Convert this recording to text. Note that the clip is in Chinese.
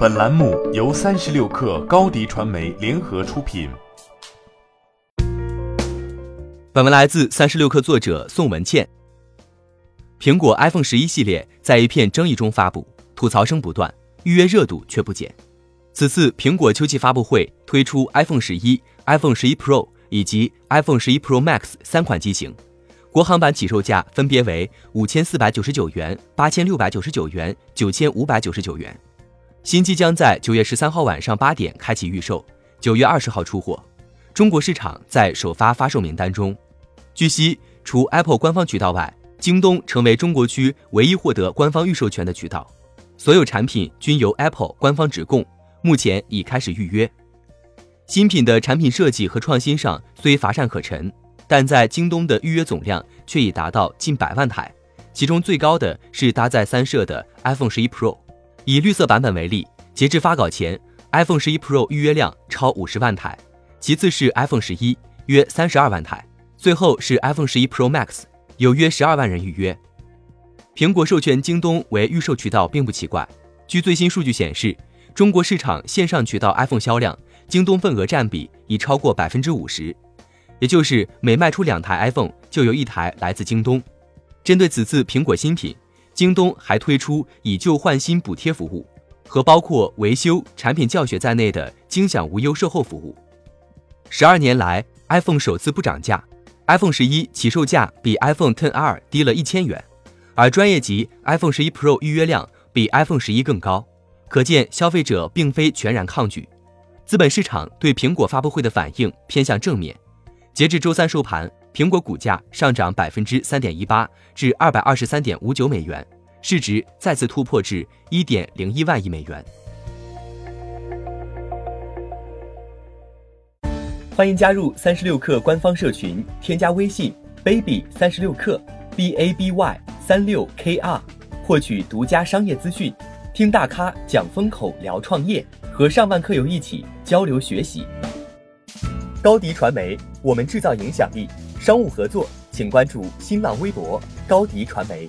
本栏目由三十六氪高低传媒联合出品。本文来自三十六氪作者宋文倩。苹果 iPhone 十一系列在一片争议中发布，吐槽声不断，预约热度却不减。此次苹果秋季发布会推出 iPhone 十一、iPhone 十一 Pro 以及 iPhone 十一 Pro Max 三款机型，国行版起售价分别为五千四百九十九元、八千六百九十九元、九千五百九十九元。新机将在九月十三号晚上八点开启预售，九月二十号出货。中国市场在首发发售名单中。据悉，除 Apple 官方渠道外，京东成为中国区唯一获得官方预售权的渠道。所有产品均由 Apple 官方直供，目前已开始预约。新品的产品设计和创新上虽乏善可陈，但在京东的预约总量却已达到近百万台，其中最高的是搭载三摄的 iPhone 十一 Pro。以绿色版本为例，截至发稿前，iPhone 十一 Pro 预约量超五十万台，其次是 iPhone 十一，约三十二万台，最后是 iPhone 十一 Pro Max，有约十二万人预约。苹果授权京东为预售渠道并不奇怪。据最新数据显示，中国市场线上渠道 iPhone 销量，京东份额占比已超过百分之五十，也就是每卖出两台 iPhone，就有一台来自京东。针对此次苹果新品。京东还推出以旧换新补贴服务，和包括维修、产品教学在内的精享无忧售后服务。十二年来，iPhone 首次不涨价，iPhone 十一起售价比 iPhone XR 低了一千元，而专业级 iPhone 十一 Pro 预约量比 iPhone 十一更高，可见消费者并非全然抗拒。资本市场对苹果发布会的反应偏向正面，截至周三收盘。苹果股价上涨百分之三点一八，至二百二十三点五九美元，市值再次突破至一点零一万亿美元。欢迎加入三十六氪官方社群，添加微信 baby 三十六氪 b a b y 三六 k r，获取独家商业资讯，听大咖讲风口，聊创业，和上万客友一起交流学习。高迪传媒，我们制造影响力。商务合作，请关注新浪微博高迪传媒。